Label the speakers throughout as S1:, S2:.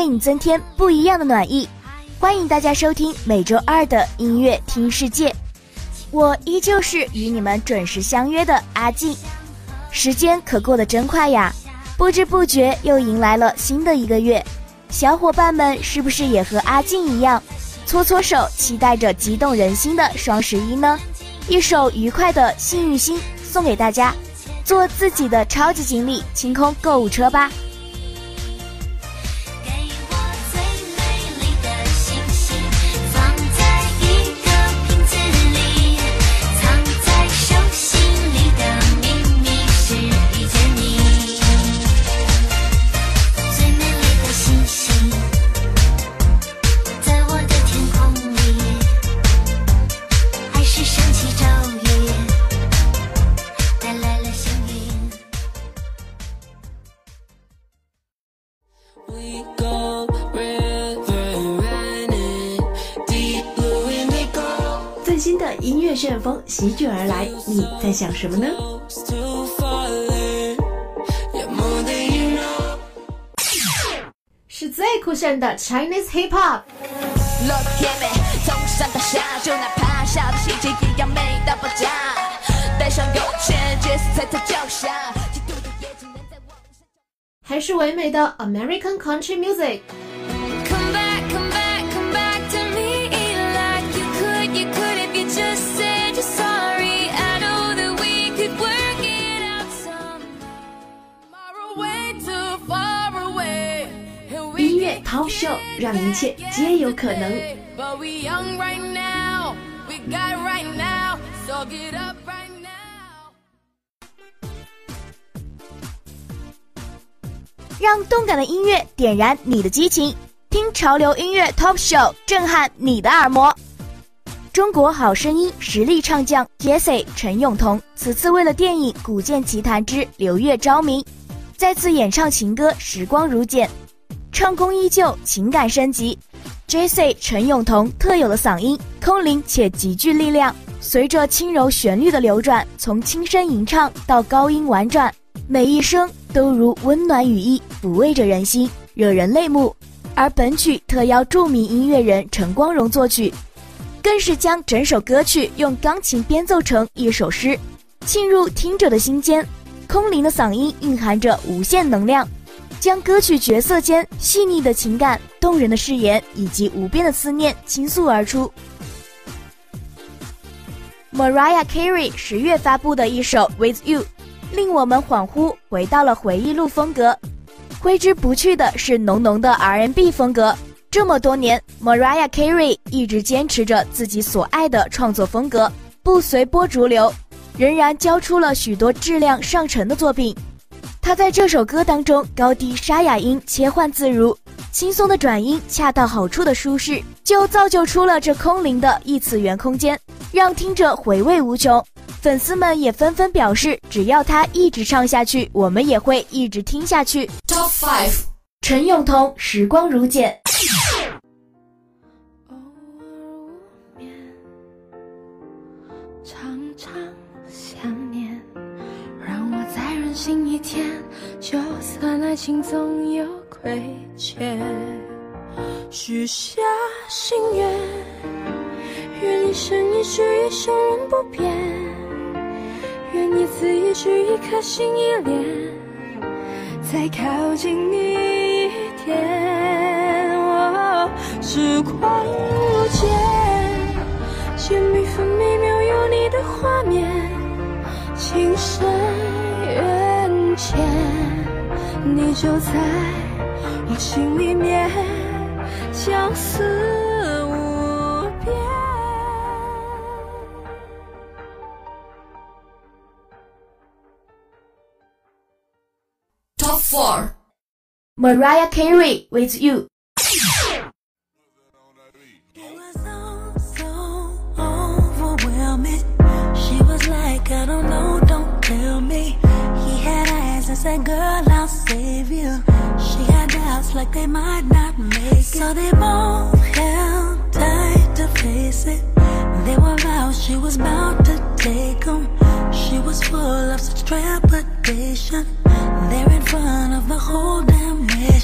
S1: 为你增添不一样的暖意。欢迎大家收听每周二的音乐听世界，我依旧是与你们准时相约的阿静。时间可过得真快呀，不知不觉又迎来了新的一个月。小伙伴们是不是也和阿静一样，搓搓手，期待着激动人心的双十一呢？一首愉快的幸运星送给大家，做自己的超级锦鲤，清空购物车吧。旋风席卷而来，你在想什么呢？
S2: 是最酷炫的 Chinese Hip Hop。还是唯美的 American Country Music。Talk Show 让一切皆有可能。
S1: 让动感的音乐点燃你的激情，听潮流音乐 Talk Show 震撼你的耳膜。中国好声音实力唱将 Jessie 陈永彤此次为了电影《古剑奇谭之刘月昭明》，再次演唱情歌《时光如剪》。唱功依旧，情感升级。J.C. 陈永彤特有的嗓音，空灵且极具力量。随着轻柔旋律的流转，从轻声吟唱到高音婉转，每一声都如温暖羽翼，抚慰着人心，惹人泪目。而本曲特邀著名音乐人陈光荣作曲，更是将整首歌曲用钢琴编奏成一首诗，沁入听者的心间。空灵的嗓音蕴含着无限能量。将歌曲角色间细腻的情感、动人的誓言以及无边的思念倾诉而出。Mariah Carey 十月发布的一首《With You》，令我们恍惚回到了回忆录风格。挥之不去的是浓浓的 R&B 风格。这么多年，Mariah Carey 一直坚持着自己所爱的创作风格，不随波逐流，仍然交出了许多质量上乘的作品。他在这首歌当中，高低沙哑音切换自如，轻松的转音恰到好处的舒适，就造就出了这空灵的异次元空间，让听者回味无穷。粉丝们也纷纷表示，只要他一直唱下去，我们也会一直听下去。
S2: Top five，
S1: 陈永通《时光如剪》。
S3: 天，就算爱情总有亏欠，许下心愿，愿一生一世一生人不变，愿你。字一句，一颗心一恋，再靠近你一点。哦时光如箭，甜蜜分每秒有你的画面，情深天，你就在我心里面，相思。
S2: Four, Mariah Carey with you.
S4: Said, girl, I'll save you. She had doubts like they might not make it. So they both held tight to face it. They were vows she was about to take them. She was full of such trepidation there in front of the whole damn nation.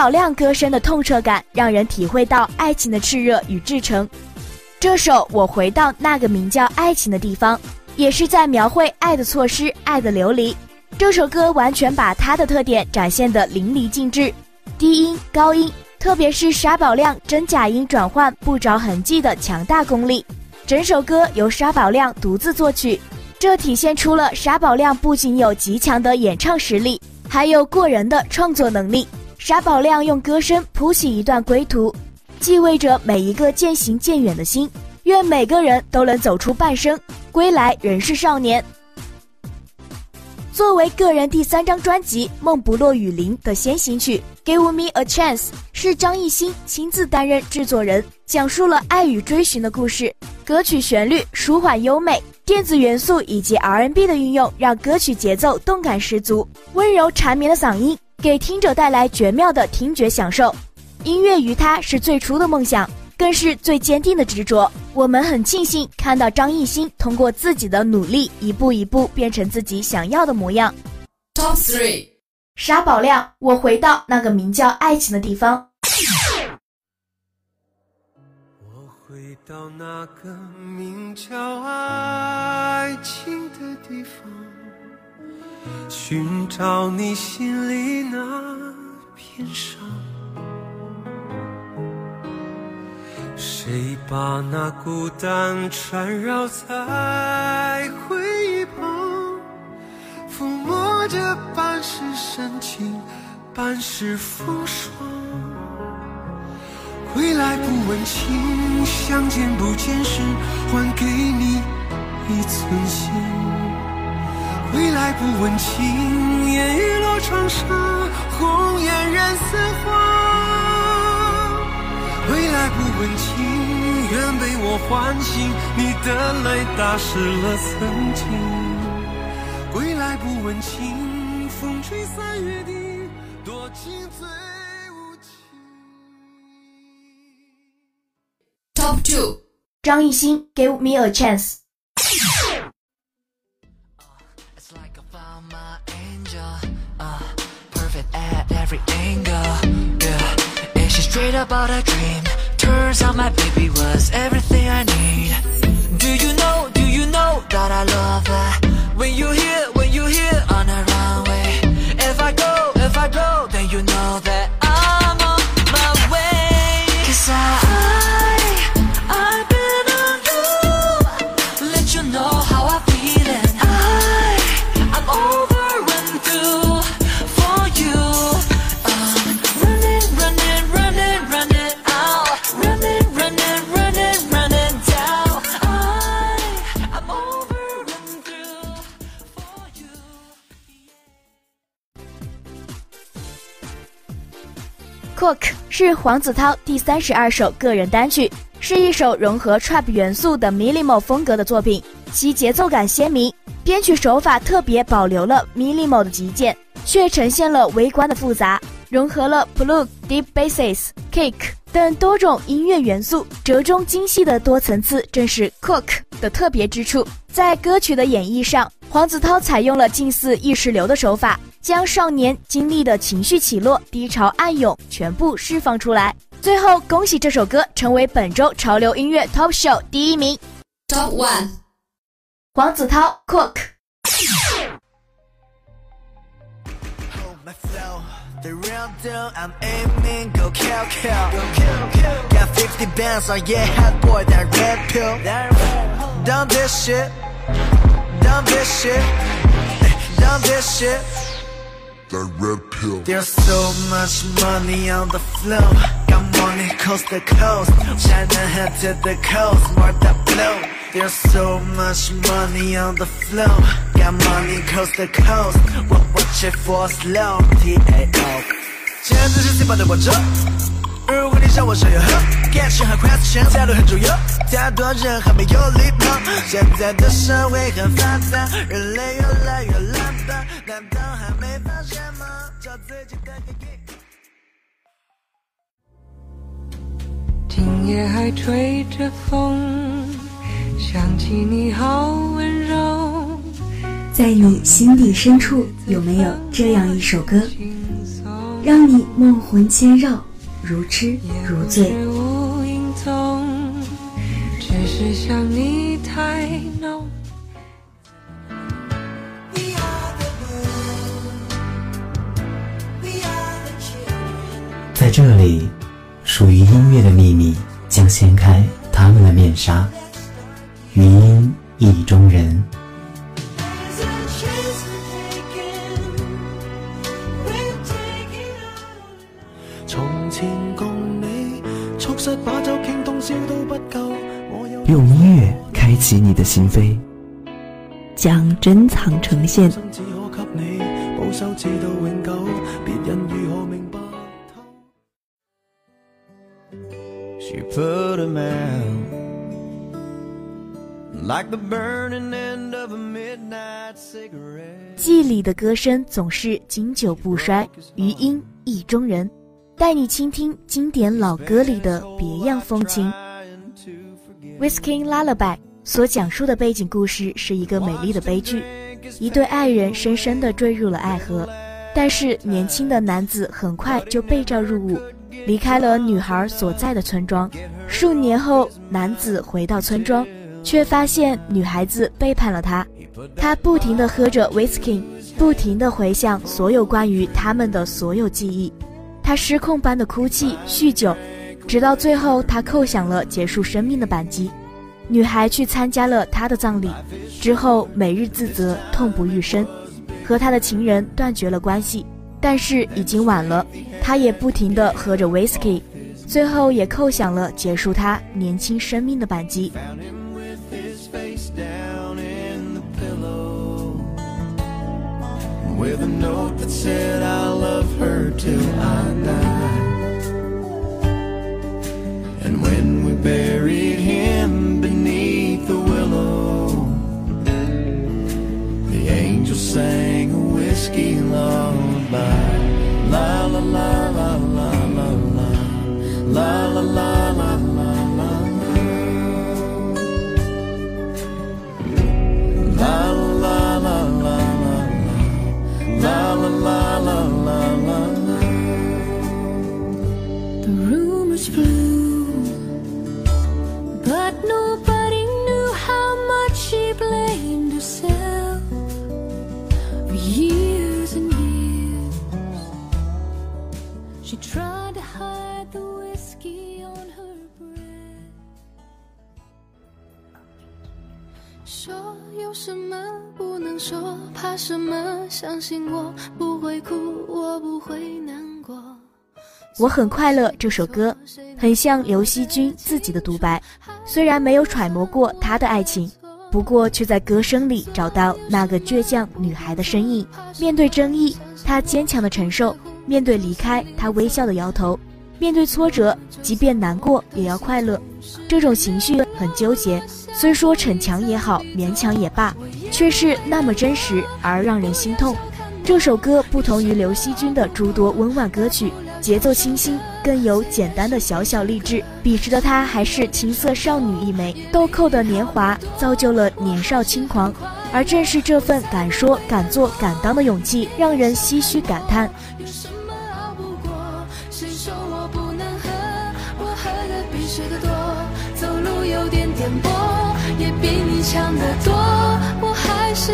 S1: 宝亮歌声的痛彻感，让人体会到爱情的炽热与至诚。这首《我回到那个名叫爱情的地方》，也是在描绘爱的错失、爱的流离。这首歌完全把他的特点展现得淋漓尽致，低音、高音，特别是沙宝亮真假音转换不着痕迹的强大功力。整首歌由沙宝亮独自作曲，这体现出了沙宝亮不仅有极强的演唱实力，还有过人的创作能力。沙宝亮用歌声谱写一段归途，寄慰着每一个渐行渐远的心。愿每个人都能走出半生，归来仍是少年。作为个人第三张专辑《梦不落雨林》的先行曲，《Give Me a Chance》是张艺兴亲自担任制作人，讲述了爱与追寻的故事。歌曲旋律舒缓优美，电子元素以及 R&B 的运用让歌曲节奏动感十足，温柔缠绵的嗓音给听者带来绝妙的听觉享受。音乐于他是最初的梦想，更是最坚定的执着。我们很庆幸看到张艺兴通过自己的努力，一步一步变成自己想要的模样。
S2: Top three.
S1: 沙宝亮，我回到那个名叫爱情的地方。
S5: 我回到那个名叫爱情的地方，寻找你心里那片伤。谁把那孤单缠绕在回忆旁，抚摸着半是深情，半是风霜。归来不问情，相见不见时，还给你一寸心。归来不问情，烟雨落窗纱，红颜染色花。归来不问情，愿被我唤醒，你的泪打湿了曾经。归来不问情，风吹散约定，多情最无情。
S2: Top two.
S1: 张艺兴，Give Me a Chance。
S6: Every angle. Yeah, and she's straight up out a dream. Turns out my baby was everything I need. Do you know? Do you know that I love that? When you hear, when you hear on a runway. If I go, if I go, then you know that
S1: 是黄子韬第三十二首个人单曲，是一首融合 trap 元素的 minimal 风格的作品，其节奏感鲜明，编曲手法特别保留了 minimal 的极简，却呈现了微观的复杂。融合了 blue、deep basses、kick 等多种音乐元素，折中精细的多层次正是 Cook 的特别之处。在歌曲的演绎上，黄子韬采用了近似意识流的手法，将少年经历的情绪起落、低潮暗涌全部释放出来。最后，恭喜这首歌成为本周潮流音乐 Top Show 第一名。
S7: Top One，
S1: 黄子韬 Cook。
S8: The real deal, I'm aiming, go kill, kill. Go kill, kill. Got 50 bands on, yeah, hot boy, that red pill. Done this shit, done this shit, done this shit.
S9: That red pill.
S8: There's so much money on the floor. Got money coast to coast. China head to the coast, more the blue. There's so much money on the floor. Got money coast to coast. What watch it for slow? T-A-O. 现在是 C 版的我这。 如果你想我上有喝，cash 和 question 态度很重要。太多人还没有礼貌。现在的社会很发达，人类越来越懒惰，难道还没发现吗？找自己的意义。
S4: 今夜还吹着风，想起你好温柔。
S7: 在你心底深处，有没有这样一首歌，让你梦魂牵绕，如痴如醉？
S4: 无影踪，只是想你太浓。
S10: 在这里，属于音乐的秘密将掀开他们的面纱。余音意中人。
S11: 前共你促膝把酒傾通宵都不夠，我有
S12: 用音乐开启你的心扉，
S13: 将珍藏呈現。
S11: 生只可給你保守至到永久，別人如何明白透？She put him out like the burning end of a midnight cigarette。
S1: 季里的歌声总是经久不衰，余音意中人，带你倾听经典老歌里的别样风情。《Whiskey Lullaby》所讲述的背景故事是一个美丽的悲剧，一对爱人深深地坠入了爱河，但是年轻的男子很快就被召入伍，离开了女孩所在的村庄。数年后，男子回到村庄，却发现女孩子背叛了他。他不停地喝着 whisky，不停地回想所有关于他们的所有记忆。他失控般的哭泣、酗酒，直到最后，他扣响了结束生命的扳机。女孩去参加了他的葬礼，之后每日自责、痛不欲生，和他的情人断绝了关系。但是已经晚了，他也不停地喝着 whisky，最后也扣响了结束他年轻生命的扳机。
S11: With a note that said I love her till I die. And when we buried him beneath the willow, the angel sang a whiskey lullaby. La la la la la la la la la la la la la La la la la la la la.
S3: The rumors flew, but nobody knew how much she blamed herself for years and years. She tried to hide the whiskey on her breath. 说有什么不能 说，怕什么？相信我不会哭，我不会难过。
S1: 我很快乐这首歌，很像刘惜君自己的独白。虽然没有揣摩过她的爱情，不过却在歌声里找到那个倔强女孩的身影。面对争议，她坚强的承受；面对离开，她微笑的摇头；面对挫折，即便难过也要快乐。这种情绪很纠结，虽说逞强也好，勉强也罢，却是那么真实而让人心痛。这首歌不同于刘惜君的诸多温婉歌曲，节奏清新，更有简单的小小励志。彼时的她还是青涩少女一枚，豆蔻的年华造就了年少轻狂，而正是这份敢说敢做敢当的勇气，让人唏嘘感叹。
S3: 也比你强得多，我还是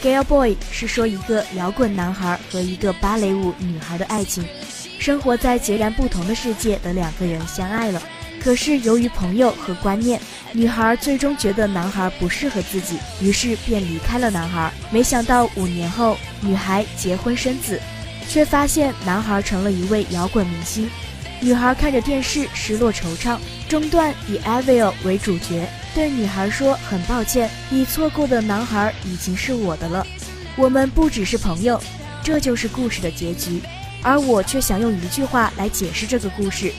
S1: ？Scale Boy 是说一个摇滚男孩和一个芭蕾舞女孩的爱情，生活在截然不同的世界的两个人相爱了。可是由于朋友和观念，女孩最终觉得男孩不适合自己，于是便离开了男孩。没想到五年后，女孩结婚生子，却发现男孩成了一位摇滚明星。女孩看着电视，失落惆怅。中段以 Avil 为主角，对女孩说：“很抱歉，你错过的男孩已经是我的了。我们不只是朋友，这就是故事的结局。而我却想用一句话来解释这个故事：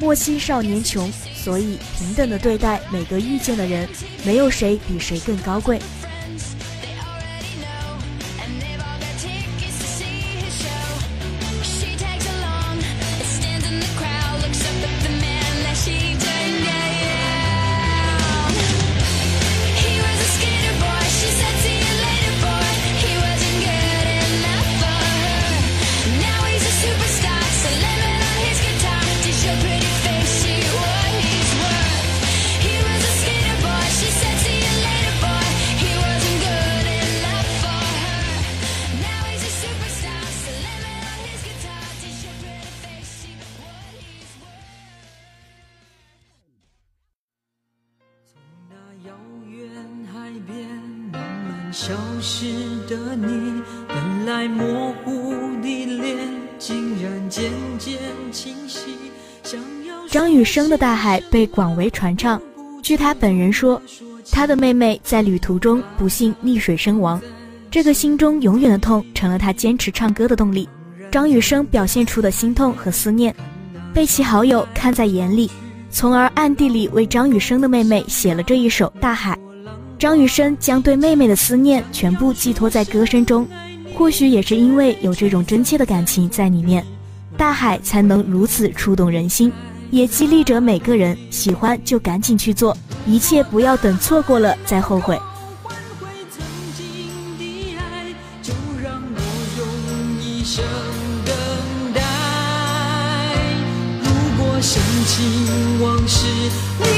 S1: 莫欺少年穷，所以平等的对待每个遇见的人，没有谁比谁更高贵。”生的《大海》被广为传唱。据他本人说，他的妹妹在旅途中不幸溺水身亡，这个心中永远的痛成了他坚持唱歌的动力。张雨生表现出的心痛和思念，被其好友看在眼里，从而暗地里为张雨生的妹妹写了这一首《大海》。张雨生将对妹妹的思念全部寄托在歌声中，或许也是因为有这种真切的感情在里面，大海才能如此触动人心，也激励着每个人喜欢就赶紧去做，一切不要等错过了再后悔。
S14: 深情往事，你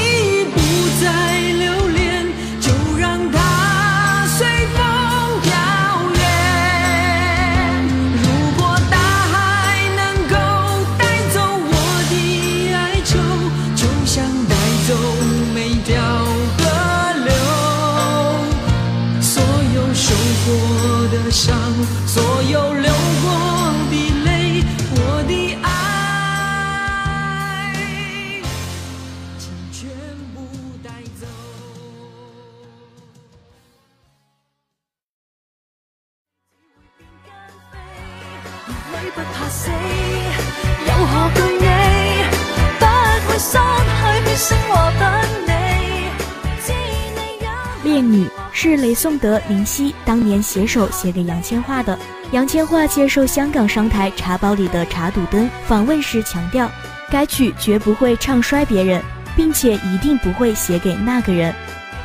S14: 恋
S1: 女是雷颂德、林夕当年携手写给杨千嬅的。杨千嬅接受香港商台《茶包里的茶赌灯》访问时强调，该曲绝不会唱衰别人，并且一定不会写给那个人。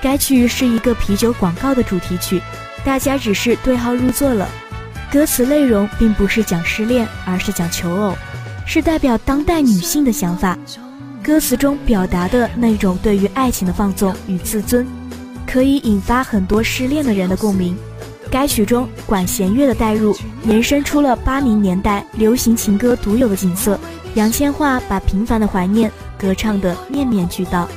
S1: 该曲是一个啤酒广告的主题曲，大家只是对号入座了。歌词内容并不是讲失恋，而是讲求偶，是代表当代女性的想法。歌词中表达的那种对于爱情的放纵与自尊。
S3: 可以引发很多失恋的人的共鸣。该曲中管弦乐的带入，延伸出了八零年代流行情歌独有的景色。杨千嬅把平凡的怀念歌唱得面面俱到。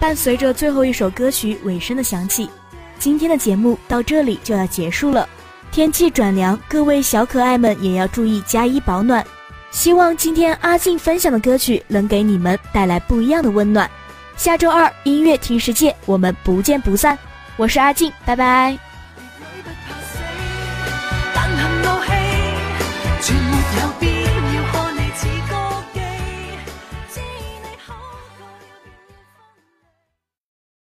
S3: 伴随着最后一首歌曲尾声的响起，今天的节目到这里就要结束了。天气转凉，各位小可爱们也要注意加衣保暖。希望今天阿静分享的歌曲能给你们带来不一样的温暖。下周二音乐听世界，我们不见不散。我是阿静，拜拜。
S15: 全没有变。